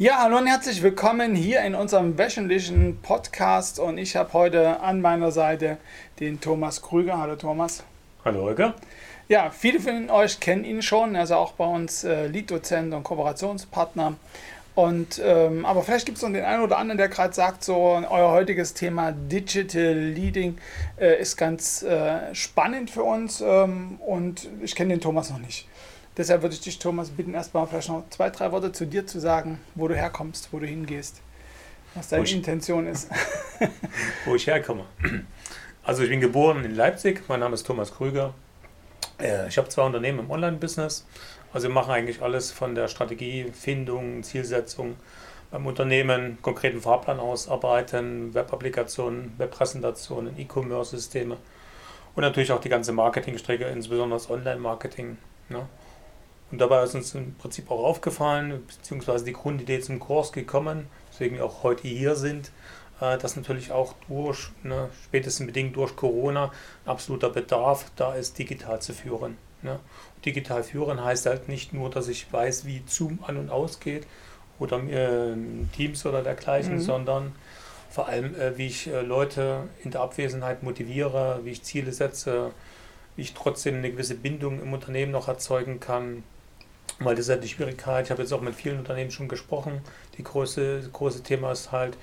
Ja, hallo und herzlich willkommen hier in unserem wöchentlichen Podcast und ich habe heute an meiner Seite den Thomas Krüger. Hallo Thomas. Hallo Holger. Ja, viele von euch kennen ihn schon, er ist auch bei uns äh, Lead-Dozent und Kooperationspartner. Und, ähm, aber vielleicht gibt es noch den einen oder anderen, der gerade sagt, so euer heutiges Thema Digital Leading äh, ist ganz äh, spannend für uns ähm, und ich kenne den Thomas noch nicht. Deshalb würde ich dich, Thomas, bitten, erstmal vielleicht noch zwei, drei Worte zu dir zu sagen, wo du herkommst, wo du hingehst, was deine Intention ist. wo ich herkomme. Also ich bin geboren in Leipzig, mein Name ist Thomas Krüger. Äh, ich habe zwei Unternehmen im Online-Business. Also wir machen eigentlich alles von der Strategiefindung, Zielsetzung beim Unternehmen, konkreten Fahrplan ausarbeiten, Web-Applikationen, Web-Präsentationen, E-Commerce-Systeme und natürlich auch die ganze Marketingstrecke, insbesondere das Online-Marketing. Ne? Und dabei ist uns im Prinzip auch aufgefallen, beziehungsweise die Grundidee zum Kurs gekommen, weswegen wir auch heute hier sind, äh, dass natürlich auch durch, ne, spätestens bedingt durch Corona, ein absoluter Bedarf da ist, digital zu führen. Ne? Digital führen heißt halt nicht nur, dass ich weiß, wie Zoom an und ausgeht oder äh, Teams oder dergleichen, mhm. sondern vor allem, äh, wie ich äh, Leute in der Abwesenheit motiviere, wie ich Ziele setze, wie ich trotzdem eine gewisse Bindung im Unternehmen noch erzeugen kann, weil das ist halt die Schwierigkeit. Ich habe jetzt auch mit vielen Unternehmen schon gesprochen. Die große, große Thema ist halt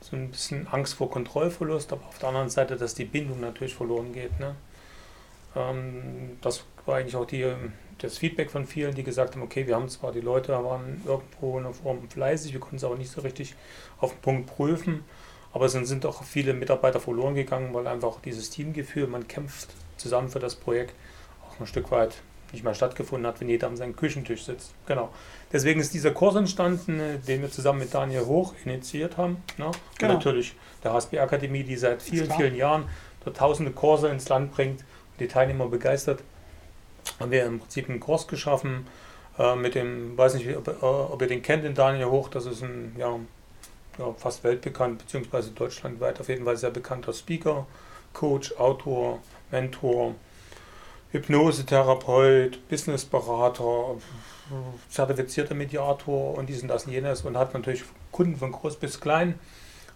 so ein bisschen Angst vor Kontrollverlust, aber auf der anderen Seite, dass die Bindung natürlich verloren geht. Ne? Ähm, das war eigentlich auch die, das Feedback von vielen, die gesagt haben, okay, wir haben zwar die Leute, waren irgendwo in einer Form fleißig, wir konnten es aber nicht so richtig auf den Punkt prüfen, aber es sind auch viele Mitarbeiter verloren gegangen, weil einfach dieses Teamgefühl, man kämpft zusammen für das Projekt, auch ein Stück weit nicht mehr stattgefunden hat, wenn jeder an seinem Küchentisch sitzt. Genau. Deswegen ist dieser Kurs entstanden, äh, den wir zusammen mit Daniel Hoch initiiert haben. Ne? Genau. Und natürlich der HSB Akademie, die seit vielen, vielen Jahren dort tausende Kurse ins Land bringt und die Teilnehmer begeistert. Haben wir im Prinzip einen Kurs geschaffen äh, mit dem, weiß nicht, ob, äh, ob, ihr den kennt, den Daniel Hoch, das ist ein ja, ja, fast weltbekannt, beziehungsweise deutschlandweit auf jeden Fall sehr bekannter Speaker, Coach, Autor, Mentor, Hypnosetherapeut, Businessberater, zertifizierter Mediator und dies und das und jenes und hat natürlich Kunden von groß bis klein.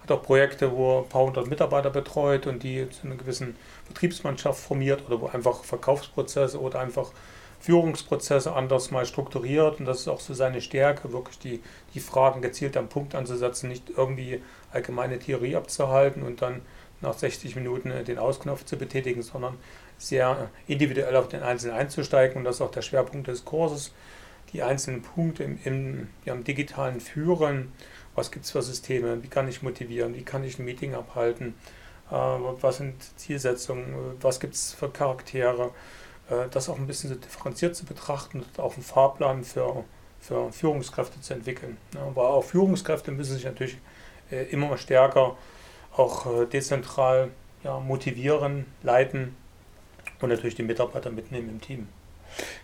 Hat auch Projekte, wo er ein paar hundert Mitarbeiter betreut und die zu einer gewissen Betriebsmannschaft formiert oder wo einfach Verkaufsprozesse oder einfach Führungsprozesse anders mal strukturiert und das ist auch so seine Stärke, wirklich die, die Fragen gezielt am Punkt anzusetzen, nicht irgendwie allgemeine Theorie abzuhalten und dann nach 60 Minuten den Ausknopf zu betätigen, sondern sehr individuell auf den Einzelnen einzusteigen. Und das ist auch der Schwerpunkt des Kurses, die einzelnen Punkte im, im, ja, im digitalen Führen, was gibt es für Systeme, wie kann ich motivieren, wie kann ich ein Meeting abhalten, äh, was sind Zielsetzungen, was gibt es für Charaktere, äh, das auch ein bisschen so differenziert zu betrachten und auch einen Fahrplan für, für Führungskräfte zu entwickeln. Ja, aber auch Führungskräfte müssen sich natürlich äh, immer stärker auch äh, dezentral ja, motivieren, leiten und natürlich die Mitarbeiter mitnehmen im Team.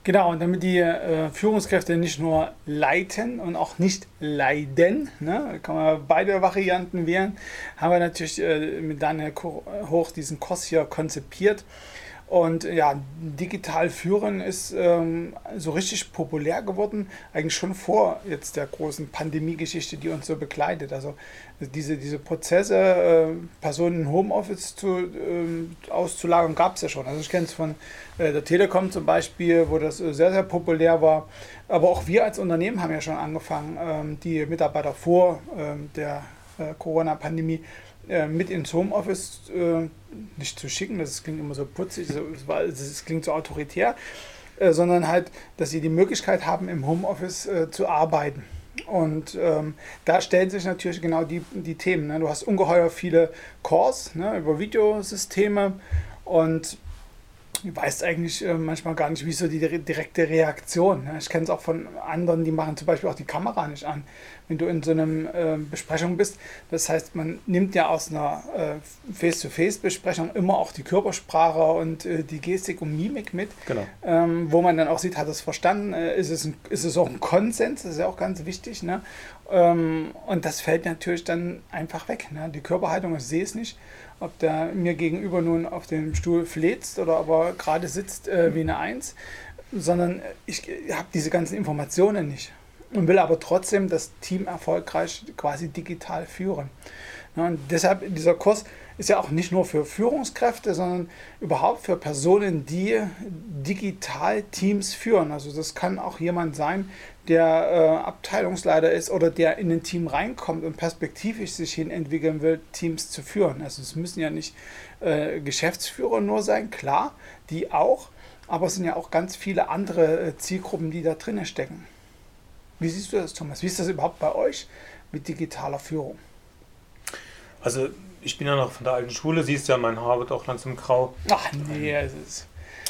Genau, und damit die äh, Führungskräfte nicht nur leiten und auch nicht leiden, ne, kann man beide Varianten wählen, haben wir natürlich äh, mit Daniel Hoch diesen Kurs hier konzipiert. Und ja, digital führen ist ähm, so richtig populär geworden, eigentlich schon vor jetzt der großen Pandemie-Geschichte, die uns so begleitet. Also diese, diese Prozesse, äh, Personen im Homeoffice zu, äh, auszulagern, gab es ja schon. Also ich kenne es von äh, der Telekom zum Beispiel, wo das sehr, sehr populär war. Aber auch wir als Unternehmen haben ja schon angefangen, ähm, die Mitarbeiter vor ähm, der äh, Corona-Pandemie äh, mit ins Homeoffice äh, nicht zu schicken, das klingt immer so putzig, das klingt so autoritär, äh, sondern halt, dass sie die Möglichkeit haben, im Homeoffice äh, zu arbeiten. Und ähm, da stellen sich natürlich genau die, die Themen. Ne? Du hast ungeheuer viele Cores ne, über Videosysteme und du weißt eigentlich äh, manchmal gar nicht, wie so die direkte Reaktion. Ne? Ich kenne es auch von anderen, die machen zum Beispiel auch die Kamera nicht an, wenn du in so einer äh, Besprechung bist. Das heißt, man nimmt ja aus einer äh, Face-to-Face-Besprechung immer auch die Körpersprache und äh, die Gestik und Mimik mit, genau. ähm, wo man dann auch sieht, hat es verstanden, ist, es ein, ist es auch ein Konsens, das ist ja auch ganz wichtig. Ne? Ähm, und das fällt natürlich dann einfach weg. Ne? Die Körperhaltung, ich sehe es nicht ob der mir gegenüber nun auf dem Stuhl fläzt oder ob er gerade sitzt äh, wie eine Eins, sondern ich habe diese ganzen Informationen nicht. und will aber trotzdem das Team erfolgreich quasi digital führen. und deshalb dieser Kurs ist ja auch nicht nur für Führungskräfte, sondern überhaupt für Personen, die digital Teams führen. Also das kann auch jemand sein, der äh, Abteilungsleiter ist oder der in ein Team reinkommt und perspektivisch sich hin entwickeln will, Teams zu führen. Also es müssen ja nicht äh, Geschäftsführer nur sein, klar, die auch, aber es sind ja auch ganz viele andere äh, Zielgruppen, die da drinnen stecken. Wie siehst du das, Thomas? Wie ist das überhaupt bei euch mit digitaler Führung? Also ich bin ja noch von der alten Schule, siehst ja, mein Haar wird auch langsam grau. Ach nee, es ist,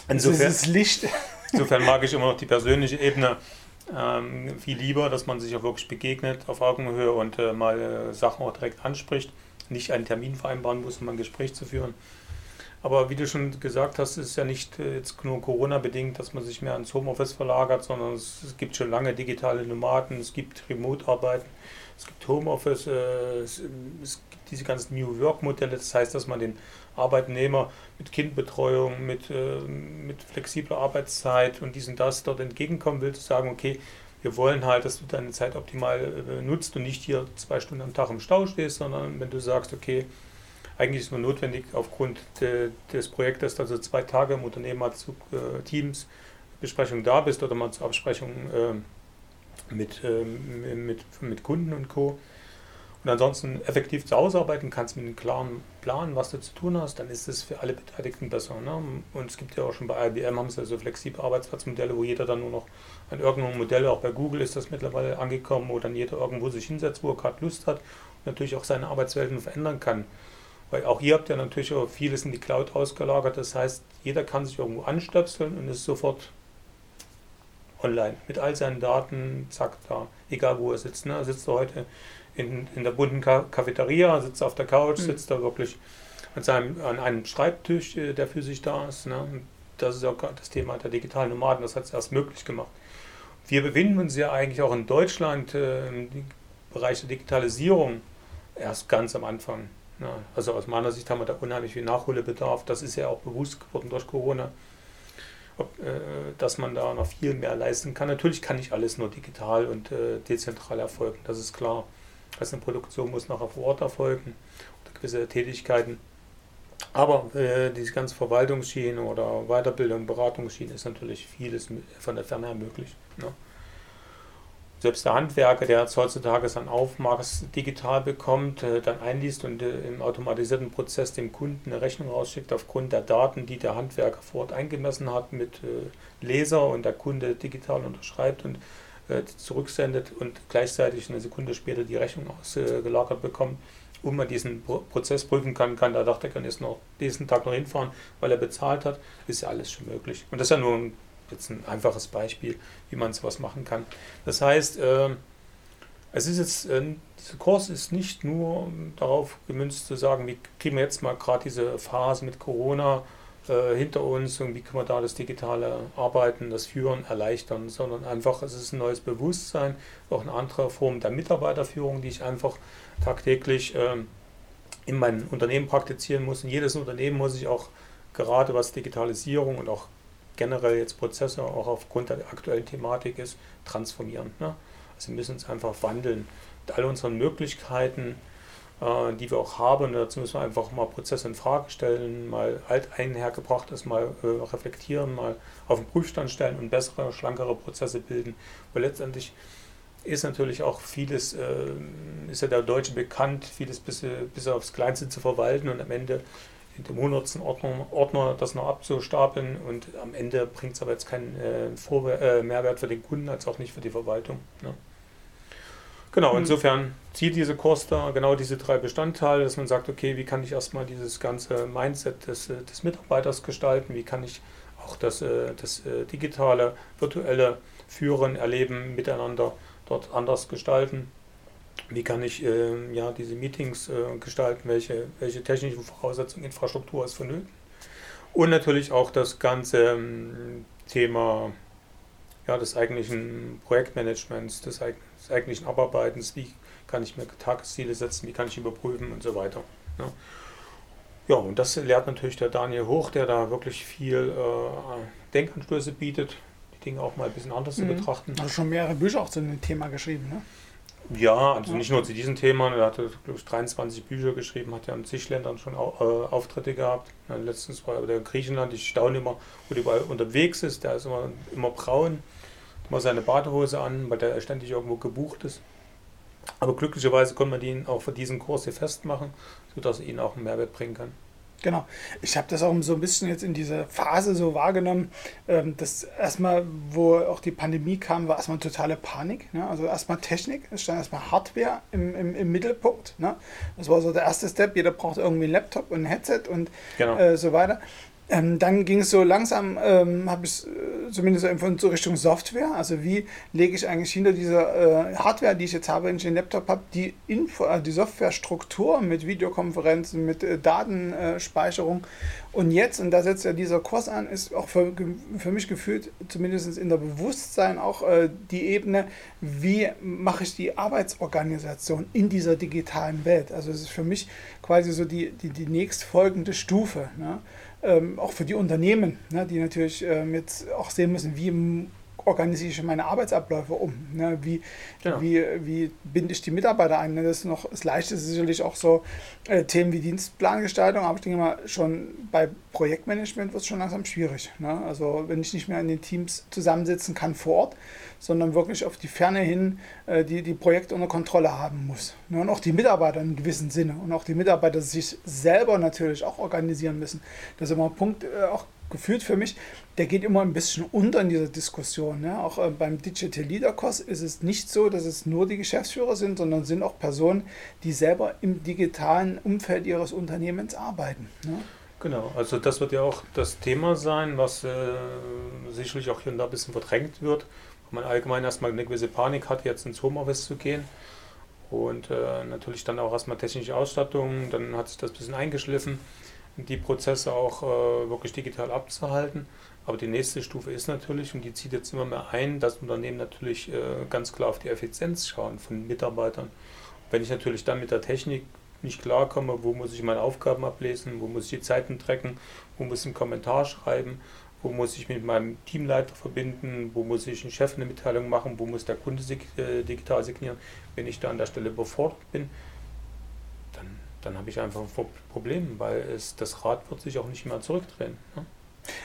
insofern, es ist Licht. Insofern mag ich immer noch die persönliche Ebene ähm, viel lieber, dass man sich auch wirklich begegnet auf Augenhöhe und äh, mal äh, Sachen auch direkt anspricht, nicht einen Termin vereinbaren muss, um ein Gespräch zu führen. Aber wie du schon gesagt hast, ist ja nicht äh, jetzt nur Corona-bedingt, dass man sich mehr ans Homeoffice verlagert, sondern es, es gibt schon lange digitale Nomaden, es gibt Remote-Arbeiten, es gibt Homeoffice, äh, es, es, gibt diese ganzen New Work-Modelle. Das heißt, dass man den Arbeitnehmer mit Kindbetreuung, mit, äh, mit flexibler Arbeitszeit und diesen das dort entgegenkommen will, zu sagen, okay, wir wollen halt, dass du deine Zeit optimal äh, nutzt und nicht hier zwei Stunden am Tag im Stau stehst, sondern wenn du sagst, okay, eigentlich ist nur notwendig aufgrund de, des Projektes, dass du zwei Tage im Unternehmen mal zu äh, Teams Besprechung da bist oder mal zur Absprechung äh, mit, äh, mit, mit Kunden und Co. Und ansonsten effektiv zu Hause arbeiten kannst mit einem klaren Plan, was du zu tun hast, dann ist es für alle Beteiligten besser. Ne? Und es gibt ja auch schon bei IBM haben sie ja so flexible Arbeitsplatzmodelle, wo jeder dann nur noch an irgendeinem Modell, auch bei Google ist das mittlerweile angekommen, wo dann jeder irgendwo sich hinsetzt, wo er gerade Lust hat und natürlich auch seine Arbeitswelten verändern kann. Weil auch ihr habt ja natürlich vieles in die Cloud ausgelagert. Das heißt, jeder kann sich irgendwo anstöpseln und ist sofort online mit all seinen Daten, zack, da, egal wo er sitzt. Ne? Sitzt er heute in, in der bunten Cafeteria, sitzt auf der Couch, mhm. sitzt da wirklich an, seinem, an einem Schreibtisch, äh, der für sich da ist. Ne? Das ist auch das Thema der digitalen Nomaden, das hat es erst möglich gemacht. Wir befinden uns ja eigentlich auch in Deutschland äh, im Bereich der Digitalisierung erst ganz am Anfang. Ja, also aus meiner Sicht haben wir da unheimlich viel Nachholbedarf. Das ist ja auch bewusst geworden durch Corona, ob, äh, dass man da noch viel mehr leisten kann. Natürlich kann nicht alles nur digital und äh, dezentral erfolgen, das ist klar. Also eine Produktion muss nachher vor Ort erfolgen oder gewisse Tätigkeiten. Aber äh, diese ganze Verwaltungsschiene oder Weiterbildung, Beratungsschiene ist natürlich vieles von der Ferne möglich. Ne? Selbst der Handwerker, der jetzt heutzutage sein Aufmaß digital bekommt, äh, dann einliest und äh, im automatisierten Prozess dem Kunden eine Rechnung rausschickt aufgrund der Daten, die der Handwerker vor Ort eingemessen hat mit äh, Leser und der Kunde digital unterschreibt und zurücksendet und gleichzeitig eine Sekunde später die Rechnung ausgelagert bekommt, um man diesen Prozess prüfen kann, kann der Dachdecker jetzt noch diesen Tag noch hinfahren, weil er bezahlt hat, ist ja alles schon möglich. Und das ist ja nur ein jetzt ein einfaches Beispiel, wie man sowas machen kann. Das heißt, äh, es ist jetzt, äh, dieser Kurs ist nicht nur darauf gemünzt zu sagen, wie kriegen wir jetzt mal gerade diese Phase mit Corona äh, hinter uns und wie können wir da das digitale Arbeiten, das Führen erleichtern, sondern einfach, es ist ein neues Bewusstsein, auch eine andere Form der Mitarbeiterführung, die ich einfach tagtäglich ähm, in meinem Unternehmen praktizieren muss. Und jedes Unternehmen muss sich auch gerade was Digitalisierung und auch generell jetzt Prozesse auch aufgrund der aktuellen Thematik ist, transformieren. Ne? Also wir müssen uns einfach wandeln. Mit all unseren Möglichkeiten, äh, die wir auch haben, dazu müssen wir einfach mal Prozesse in Frage stellen, mal alteinhergebrachtes mal äh, reflektieren, mal auf den Prüfstand stellen und bessere, schlankere Prozesse bilden. Weil letztendlich ist natürlich auch vieles, äh, ist ja der Deutsche bekannt, vieles bis, bis aufs Kleinste zu verwalten und am Ende in dem hundertsten Ordner, Ordner das noch abzustapeln und am Ende bringt es aber jetzt keinen äh, äh, Mehrwert für den Kunden als auch nicht für die Verwaltung. Ne? Genau, mhm. insofern zieht diese Kurs da genau diese drei Bestandteile, dass man sagt, okay, wie kann ich erstmal dieses ganze Mindset des, äh, des Mitarbeiters gestalten, wie kann ich auch das, äh, das äh, digitale, virtuelle Führen, Erleben miteinander dort anders gestalten wie kann ich äh, ja, diese Meetings äh, gestalten, welche, welche technischen Voraussetzungen, Infrastruktur ist vonnöten. Und natürlich auch das ganze ähm, Thema ja, des eigentlichen Projektmanagements, des, des, eigentlichen Abarbeitens, wie kann ich mir Tagesziele setzen, wie kann ich überprüfen und so weiter. Ja. Ja, und das lehrt natürlich der Daniel Hoch, der da wirklich viel äh, Denkanstöße bietet. Die Dinge auch mal ein bisschen anders mhm. zu betrachten. Also schon mehrere Bücher auch zu dem Thema geschrieben, ne? Ja, also nicht nur zu diesem Thema, er hatte, glaube ich, 23 Bücher geschrieben, hat ja in zig Ländern schon äh, Auftritte gehabt. Letztens war er in Griechenland, ich staune immer, wo der überall unterwegs ist, der ist immer, immer braun, immer seine Badehose an, weil der ständig irgendwo gebucht ist. Aber glücklicherweise konnte man ihn auch für diesen Kurs hier festmachen, sodass er ihn auch einen Mehrwert bringen kann. Genau. Ich habe das auch so ein bisschen jetzt in dieser Phase so wahrgenommen, ähm, dass erstmal, wo auch die Pandemie kam, war erstmal totale Panik. Ne? Also erstmal Technik, es stand erstmal Hardware im, im, im Mittelpunkt. Ne? Das war so der erste Step. Jeder braucht irgendwie einen Laptop und ein Headset und genau. äh, so weiter. Ähm, dann ging es so langsam, ähm, habe ich äh, zumindest in so Richtung Software. Also wie lege ich eigentlich hinter dieser äh, Hardware, die ich jetzt habe, wenn ich den Laptop habe, die Info, äh, die Softwarestruktur mit Videokonferenzen, mit äh, Datenspeicherung. Und jetzt, und da setzt ja dieser Kurs an, ist auch für, für mich gefühlt, zumindest in der Bewusstsein, auch äh, die Ebene, wie mache ich die Arbeitsorganisation in dieser digitalen Welt. Also es ist für mich quasi so die, die, die nächstfolgende Stufe. Ne? Ähm, auch für die Unternehmen, ne, die natürlich ähm, jetzt auch sehen müssen, wie organisiere ich meine Arbeitsabläufe um? Ne? Wie, genau. wie, wie binde ich die Mitarbeiter ein? Ne? Das ist noch das Leichte ist sicherlich auch so äh, Themen wie Dienstplangestaltung, aber ich denke mal, schon bei Projektmanagement wird es schon langsam schwierig. Ne? Also wenn ich nicht mehr in den Teams zusammensitzen kann vor Ort, sondern wirklich auf die Ferne hin äh, die, die Projekte unter Kontrolle haben muss. Ne? Und auch die Mitarbeiter in gewissem Sinne und auch die Mitarbeiter sich selber natürlich auch organisieren müssen. Das ist immer ein Punkt, äh, auch gefühlt für mich, der geht immer ein bisschen unter in dieser Diskussion. Ne? Auch äh, beim Digital Leader Kurs ist es nicht so, dass es nur die Geschäftsführer sind, sondern sind auch Personen, die selber im digitalen Umfeld ihres Unternehmens arbeiten. Ne? Genau, also das wird ja auch das Thema sein, was äh, sicherlich auch hier und da ein bisschen verdrängt wird, wo man allgemein erstmal eine gewisse Panik hat, jetzt ins Homeoffice zu gehen. Und äh, natürlich dann auch erstmal technische Ausstattung, dann hat sich das ein bisschen eingeschliffen die Prozesse auch äh, wirklich digital abzuhalten. Aber die nächste Stufe ist natürlich, und die zieht jetzt immer mehr ein, dass Unternehmen natürlich äh, ganz klar auf die Effizienz schauen von Mitarbeitern. Wenn ich natürlich dann mit der Technik nicht klarkomme, wo muss ich meine Aufgaben ablesen, wo muss ich die Zeiten tracken, wo muss ich einen Kommentar schreiben, wo muss ich mit meinem Teamleiter verbinden, wo muss ich einen Chef eine Mitteilung machen, wo muss der Kunde sig äh, digital signieren, wenn ich da an der Stelle überfordert bin, dann habe ich einfach ein Problem, weil es, das Rad wird sich auch nicht mehr zurückdrehen. Ne?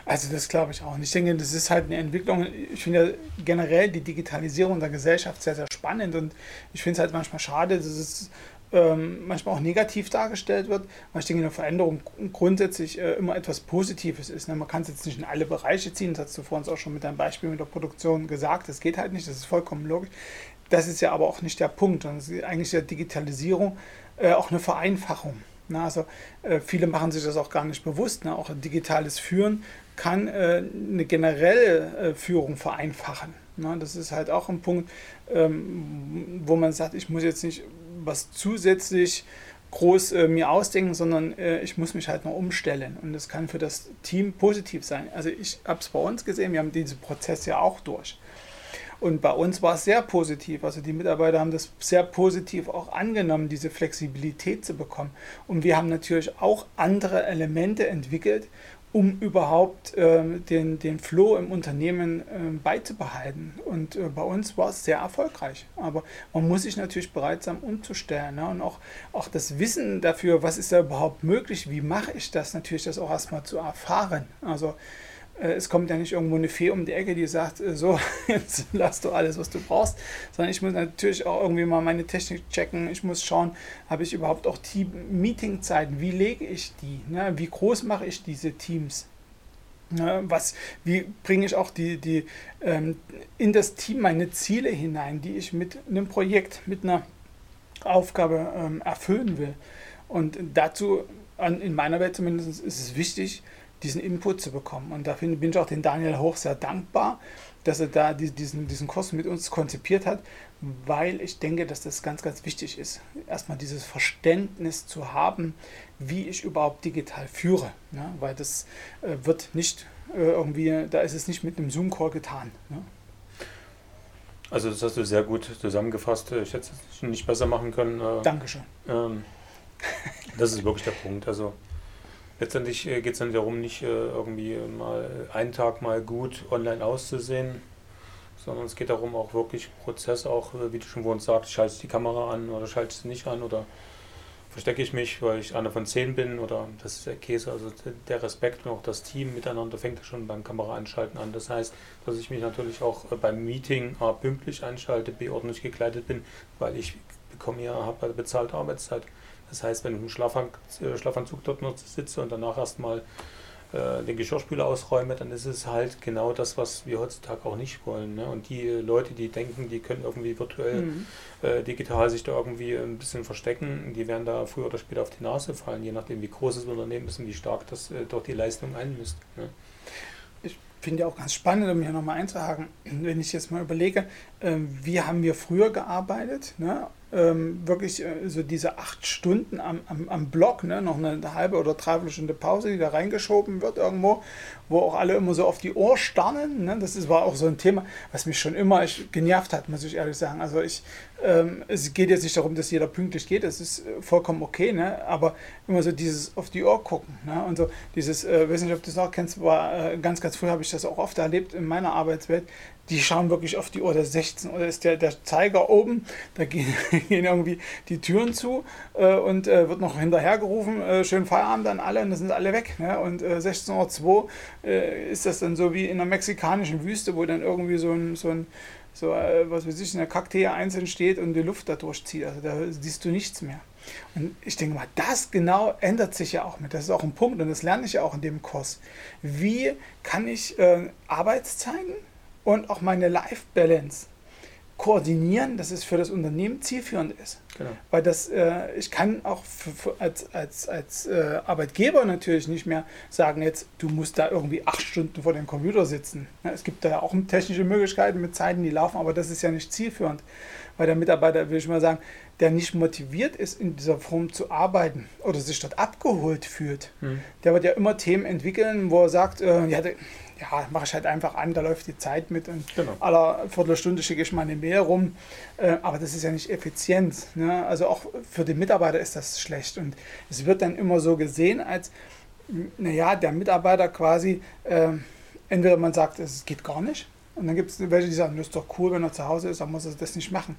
Also das glaube ich auch. Und ich denke, das ist halt eine Entwicklung. Ich finde ja generell die Digitalisierung der Gesellschaft sehr, sehr spannend und ich finde es halt manchmal schade, dass es ähm, manchmal auch negativ dargestellt wird, weil ich denke, eine Veränderung grundsätzlich äh, immer etwas Positives ist. Ne? Man kann es jetzt nicht in alle Bereiche ziehen, das hast du vorhin auch schon mit deinem Beispiel mit der Produktion gesagt, das geht halt nicht, das ist vollkommen logisch. Das ist ja aber auch nicht der Punkt. Das ist eigentlich der Digitalisierung äh, auch eine Vereinfachung. Na, also äh, viele machen sich das auch gar nicht bewusst. Ne? Auch digitales Führen kann äh, eine generelle äh, Führung vereinfachen. Na, das ist halt auch ein Punkt, ähm, wo man sagt, ich muss jetzt nicht was zusätzlich groß äh, mir ausdenken, sondern äh, ich muss mich halt noch umstellen. Und das kann für das Team positiv sein. Also ich habe es bei uns gesehen, wir haben diesen Prozess ja auch durch. Und bei uns war es sehr positiv. Also die Mitarbeiter haben das sehr positiv auch angenommen, diese Flexibilität zu bekommen. Und wir haben natürlich auch andere Elemente entwickelt, um überhaupt äh, den, den Flow im Unternehmen äh, beizubehalten. Und äh, bei uns war es sehr erfolgreich. Aber man muss sich natürlich bereit sein, umzustellen. Ne? Und auch, auch das Wissen dafür, was ist da überhaupt möglich, wie mache ich das, natürlich das auch erstmal zu erfahren. Also es kommt ja nicht irgendwo eine Fee um die Ecke, die sagt, äh, so, jetzt lass du alles, was du brauchst, sondern ich muss natürlich auch irgendwie mal meine Technik checken. Ich muss schauen, habe ich überhaupt auch Team-Meeting-Zeiten? Wie lege ich die? Ne? Wie groß mache ich diese Teams? Ne? Was, wie bringe ich auch die, die, ähm, in das Team meine Ziele hinein, die ich mit einem Projekt, mit einer Aufgabe ähm, erfüllen will? Und dazu, an, in meiner Welt zumindest, ist es wichtig, diesen Input zu bekommen. Und dafür bin ich auch den Daniel Hoch sehr dankbar, dass er da diesen, diesen Kurs mit uns konzipiert hat, weil ich denke, dass das ganz, ganz wichtig ist. Erstmal dieses Verständnis zu haben, wie ich überhaupt digital führe. Ja, weil das äh, wird nicht äh, irgendwie, da ist es nicht mit einem Zoom-Call getan. Ja. Also das hast du sehr gut zusammengefasst. Ich hätte es nicht besser machen können. Äh, Dankeschön. Ähm, das ist wirklich der Punkt. Also Letztendlich äh, geht es dann darum, nicht äh, irgendwie mal einen Tag mal gut online auszusehen, sondern es geht darum, auch wirklich Prozess, auch wie du schon vorhin sagst, schalte ich die Kamera an oder schalte ich sie nicht an oder verstecke ich mich, weil ich einer von zehn bin oder das ist der Käse. Also der Respekt und auch das Team miteinander fängt schon beim Kamera anschalten an. Das heißt, dass ich mich natürlich auch beim Meeting A pünktlich einschalte, B ordentlich gekleidet bin, weil ich bekomme ja, bezahlte Arbeitszeit. Das heißt, wenn ich im äh, Schlafanzug dort noch sitze und danach erstmal äh, den Geschirrspüler ausräume, dann ist es halt genau das, was wir heutzutage auch nicht wollen. Ne? Und die Leute, die denken, die können irgendwie virtuell, mhm. äh, digital sich da irgendwie ein bisschen verstecken, die werden da früher oder später auf die Nase fallen, je nachdem, wie groß das Unternehmen ist und wie stark das äh, doch die Leistung einmisst. Ne? Ich finde ja auch ganz spannend, um hier nochmal einzuhaken, wenn ich jetzt mal überlege, äh, wie haben wir früher gearbeitet? Ne? Ähm, wirklich äh, so diese acht Stunden am, am, am Block, ne, noch eine halbe oder dreiviertel Stunde Pause, die da reingeschoben wird irgendwo, wo auch alle immer so auf die Ohr starren. Ne? Das ist, war auch so ein Thema, was mich schon immer ich, genervt hat, muss ich ehrlich sagen. Also ich, ähm, es geht jetzt nicht darum, dass jeder pünktlich geht, das ist äh, vollkommen okay, ne? aber immer so dieses auf die Ohr gucken. Ne? Und so dieses, äh, weiß nicht, ob du das auch kennst, war äh, ganz, ganz früh habe ich das auch oft erlebt in meiner Arbeitswelt, die schauen wirklich auf die Uhr der 16 oder ist der, der Zeiger oben, da gehen, gehen irgendwie die Türen zu äh, und äh, wird noch hinterhergerufen, äh, schön Feierabend an alle und dann sind alle weg. Ne? Und äh, 16.02 Uhr äh, ist das dann so wie in der mexikanischen Wüste, wo dann irgendwie so ein, so ein so, äh, was weiß ich, eine Kakteen einzeln steht und die Luft da durchzieht. Also da siehst du nichts mehr. Und ich denke mal, das genau ändert sich ja auch mit. Das ist auch ein Punkt und das lerne ich ja auch in dem Kurs. Wie kann ich äh, Arbeitszeiten und auch meine Life Balance koordinieren, dass es für das Unternehmen zielführend ist. Genau. Weil das, äh, ich kann auch für, für, als, als, als äh, Arbeitgeber natürlich nicht mehr sagen, jetzt du musst da irgendwie acht Stunden vor dem Computer sitzen. Ja, es gibt da ja auch technische Möglichkeiten mit Zeiten, die laufen, aber das ist ja nicht zielführend. Weil der Mitarbeiter, will ich mal sagen, der nicht motiviert ist, in dieser Form zu arbeiten oder sich dort abgeholt fühlt, hm. der wird ja immer Themen entwickeln, wo er sagt, äh, ja, ja, mache ich halt einfach an, da läuft die Zeit mit und genau. aller Viertelstunde schicke ich mal eine Mail rum. Äh, aber das ist ja nicht effizient. Ne? Also auch für den Mitarbeiter ist das schlecht. Und es wird dann immer so gesehen, als, naja, der Mitarbeiter quasi, äh, entweder man sagt, es geht gar nicht. Und dann gibt es welche, die sagen, das ist doch cool, wenn er zu Hause ist, dann muss er das nicht machen.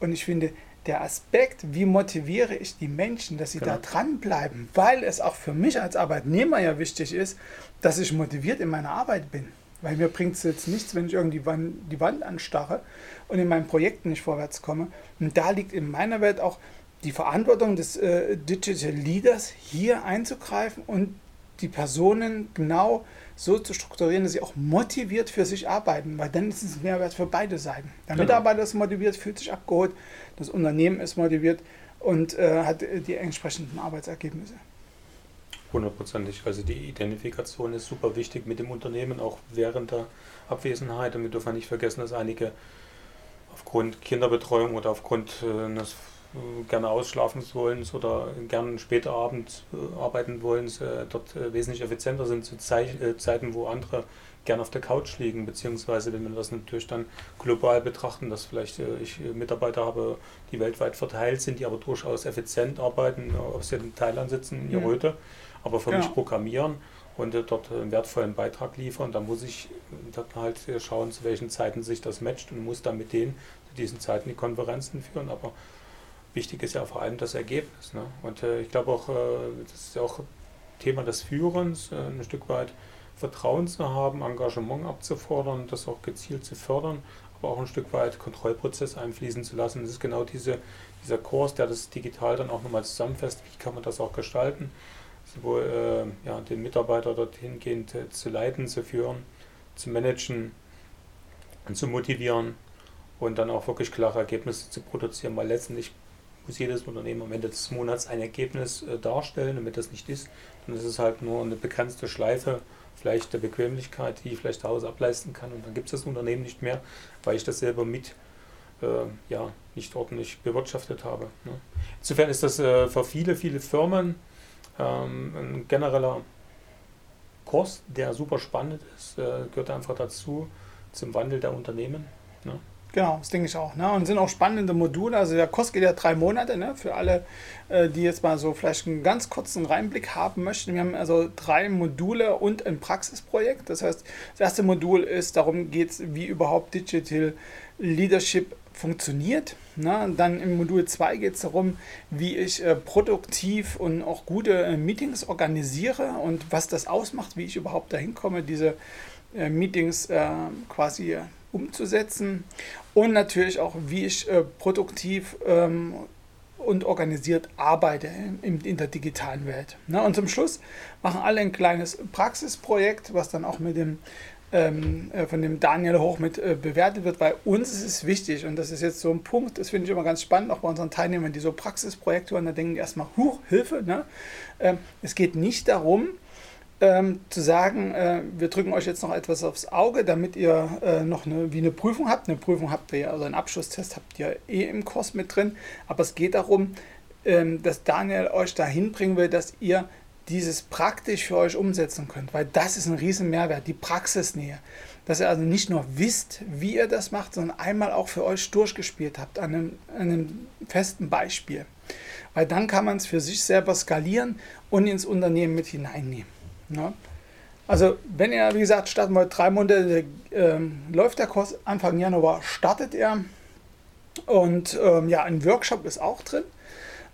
Und ich finde, der Aspekt, wie motiviere ich die Menschen, dass sie genau. da dranbleiben, weil es auch für mich als Arbeitnehmer ja wichtig ist, dass ich motiviert in meiner Arbeit bin. Weil mir bringt es jetzt nichts, wenn ich irgendwie die Wand, anstarre und in meinen Projekten nicht vorwärts komme. Und da liegt in meiner Welt auch die Verantwortung des äh, Digital Leaders, hier einzugreifen und die Personen genau so zu strukturieren, dass sie auch motiviert für sich arbeiten, weil dann ist es Mehrwert für beide Seiten. Der genau. Mitarbeiter ist motiviert, fühlt sich abgeholt, das Unternehmen ist motiviert und äh, hat die entsprechenden Arbeitsergebnisse. Hundertprozentig. Also die Identifikation ist super wichtig mit dem Unternehmen, auch während der Abwesenheit. Und wir dürfen nicht vergessen, dass einige aufgrund Kinderbetreuung oder aufgrund äh, eines gerne ausschlafen wollen oder gerne später Abend äh, arbeiten wollen, dort wesentlich effizienter sind zu Zeiten, wo andere gerne auf der Couch liegen, beziehungsweise wenn wir das natürlich dann global betrachten, dass vielleicht ich Mitarbeiter habe, die weltweit verteilt sind, die aber durchaus effizient arbeiten, ob sie in Thailand sitzen, in Jeröte. Mhm aber für genau. mich programmieren und dort einen wertvollen Beitrag liefern. Da muss ich dann halt schauen, zu welchen Zeiten sich das matcht und muss dann mit denen zu diesen Zeiten die Konferenzen führen. Aber wichtig ist ja vor allem das Ergebnis. Ne? Und äh, ich glaube auch, äh, das ist ja auch Thema des Führens, äh, ein Stück weit Vertrauen zu haben, Engagement abzufordern, das auch gezielt zu fördern, aber auch ein Stück weit Kontrollprozess einfließen zu lassen. Das ist genau diese, dieser Kurs, der das digital dann auch nochmal zusammenfasst, wie kann man das auch gestalten sowohl äh, ja, den Mitarbeiter dorthin gehend äh, zu leiten, zu führen, zu managen und zu motivieren und dann auch wirklich klare Ergebnisse zu produzieren, weil letztendlich muss jedes Unternehmen am Ende des Monats ein Ergebnis äh, darstellen. Wenn das nicht ist, dann ist es halt nur eine begrenzte Schleife, vielleicht der Bequemlichkeit, die ich vielleicht zu Hause ableisten kann. Und dann gibt es das Unternehmen nicht mehr, weil ich das selber mit äh, ja, nicht ordentlich bewirtschaftet habe. Ne? Insofern ist das äh, für viele, viele Firmen ähm, ein genereller Kurs, der super spannend ist, äh, gehört einfach dazu zum Wandel der Unternehmen. Ne? Genau, das denke ich auch. Ne? Und sind auch spannende Module. Also der Kurs geht ja drei Monate ne? für alle, äh, die jetzt mal so vielleicht einen ganz kurzen Reinblick haben möchten. Wir haben also drei Module und ein Praxisprojekt. Das heißt, das erste Modul ist, darum geht es, wie überhaupt Digital Leadership funktioniert. Ne? Dann im Modul 2 geht es darum, wie ich äh, produktiv und auch gute äh, Meetings organisiere und was das ausmacht, wie ich überhaupt dahin komme, diese Meetings quasi umzusetzen. Und natürlich auch, wie ich äh, produktiv ähm, und organisiert arbeite in, in der digitalen Welt. Ne? Und zum Schluss machen alle ein kleines Praxisprojekt, was dann auch mit dem ähm, äh, von dem Daniel Hoch mit äh, bewertet wird. Bei uns ist es wichtig und das ist jetzt so ein Punkt, das finde ich immer ganz spannend, auch bei unseren Teilnehmern, die so Praxisprojekte hören, da denken die erstmal, huch, Hilfe. Ne? Ähm, es geht nicht darum, ähm, zu sagen, äh, wir drücken euch jetzt noch etwas aufs Auge, damit ihr äh, noch eine, wie eine Prüfung habt. Eine Prüfung habt ihr also einen Abschlusstest habt ihr eh im Kurs mit drin. Aber es geht darum, ähm, dass Daniel euch dahin bringen will, dass ihr dieses praktisch für euch umsetzen könnt, weil das ist ein riesen Mehrwert, die Praxisnähe. Dass ihr also nicht nur wisst, wie ihr das macht, sondern einmal auch für euch durchgespielt habt, an einem, an einem festen Beispiel. Weil dann kann man es für sich selber skalieren und ins Unternehmen mit hineinnehmen. Ja? Also wenn ihr, wie gesagt, starten wollt, drei Monate äh, läuft der Kurs, Anfang Januar startet er. Und ähm, ja, ein Workshop ist auch drin.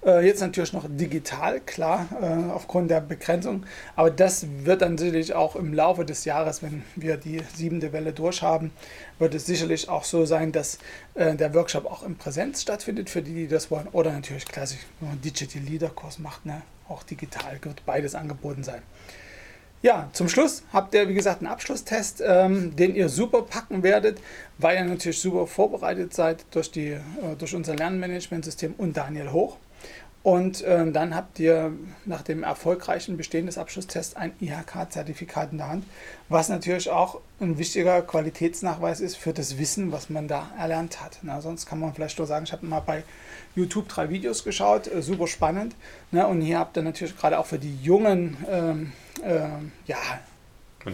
Äh, jetzt natürlich noch digital, klar, äh, aufgrund der Begrenzung. Aber das wird dann sicherlich auch im Laufe des Jahres, wenn wir die siebente Welle durchhaben, wird es sicherlich auch so sein, dass äh, der Workshop auch in Präsenz stattfindet, für die, die das wollen. Oder natürlich klassisch, wenn man einen Digital Leader Kurs macht, ne? auch digital wird beides angeboten sein. Ja, zum Schluss habt ihr, wie gesagt, einen Abschlusstest, ähm, den ihr super packen werdet, weil ihr natürlich super vorbereitet seid durch, die, äh, durch unser Lernmanagementsystem und Daniel Hoch. Und äh, dann habt ihr nach dem erfolgreichen Bestehen des Abschlusstests ein IHK-Zertifikat in der Hand, was natürlich auch ein wichtiger Qualitätsnachweis ist für das Wissen, was man da erlernt hat. Na, sonst kann man vielleicht nur sagen, ich habe mal bei YouTube drei Videos geschaut, äh, super spannend. Ne? Und hier habt ihr natürlich gerade auch für die jungen ähm, äh, ja,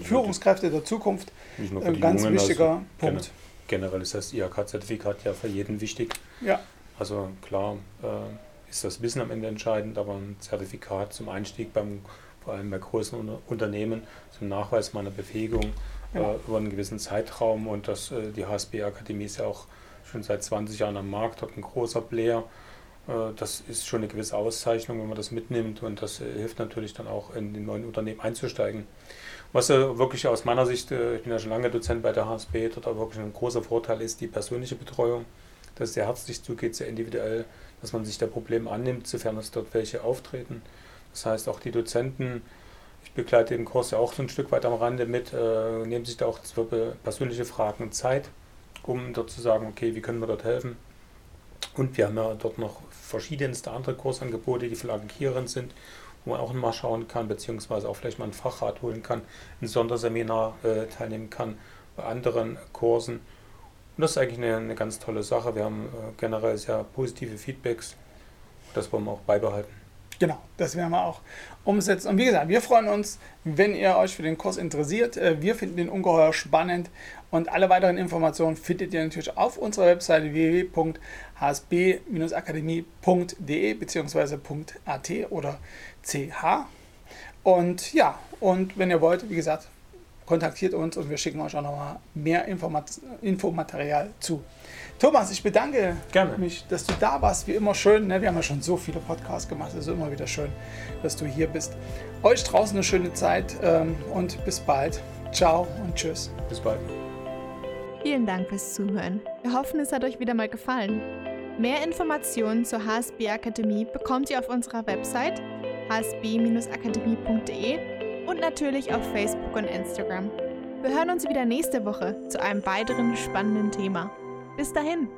Führungskräfte der Zukunft ein ganz Jungen, wichtiger also Punkt. Generell ist das IHK-Zertifikat ja für jeden wichtig. Ja. Also klar äh, ist das Wissen am Ende entscheidend, aber ein Zertifikat zum Einstieg beim vor allem bei großen Unternehmen zum Nachweis meiner Befähigung ja. äh, über einen gewissen Zeitraum und das, äh, die HSB-Akademie ist ja auch schon seit 20 Jahren am Markt, hat ein großer Player. Äh, das ist schon eine gewisse Auszeichnung, wenn man das mitnimmt und das äh, hilft natürlich dann auch in die neuen Unternehmen einzusteigen. Was wirklich aus meiner Sicht, äh, ich bin ja schon lange Dozent bei der HSB, dort auch wirklich ein großer Vorteil ist die persönliche Betreuung, dass es sehr herzlich zugeht, sehr individuell, dass man sich der Probleme annimmt, sofern es dort welche auftreten. Das heißt, auch die Dozenten, ich begleite den Kurs ja auch so ein Stück weit am Rande mit, äh, nehmen sich da auch persönliche Fragen Zeit, um dort zu sagen, okay, wie können wir dort helfen. Und wir haben ja dort noch verschiedenste andere Kursangebote, die flankierend sind, wo man auch mal schauen kann, beziehungsweise auch vielleicht mal ein Fachrat holen kann, ein Sonderseminar äh, teilnehmen kann bei anderen Kursen. Und das ist eigentlich eine, eine ganz tolle Sache. Wir haben äh, generell sehr positive Feedbacks. Das wollen wir auch beibehalten. Genau, das werden wir auch umsetzen. Und wie gesagt, wir freuen uns, wenn ihr euch für den Kurs interessiert. Äh, wir finden ihn ungeheuer spannend und alle weiteren Informationen findet ihr natürlich auf unserer Webseite www.hsb-akademie.de bzw. .at oder ch. Und ja, und wenn ihr wollt, wie gesagt, kontaktiert uns und wir schicken euch auch nochmal mehr Informat Infomaterial zu. Thomas, ich bedanke Gerne. mich, dass du da warst. Wie immer schön. Ne? Wir haben ja schon so viele Podcasts gemacht. Es ist immer wieder schön, dass du hier bist. Euch draußen eine schöne Zeit ähm, und bis bald. Ciao und tschüss. Bis bald. Vielen Dank fürs Zuhören. Wir hoffen, es hat euch wieder mal gefallen. Mehr Informationen zur HSB Akademie bekommt ihr auf unserer Website hsb-akademie.de und natürlich auf Facebook und Instagram. Wir hören uns wieder nächste Woche zu einem weiteren spannenden Thema. Bis dahin!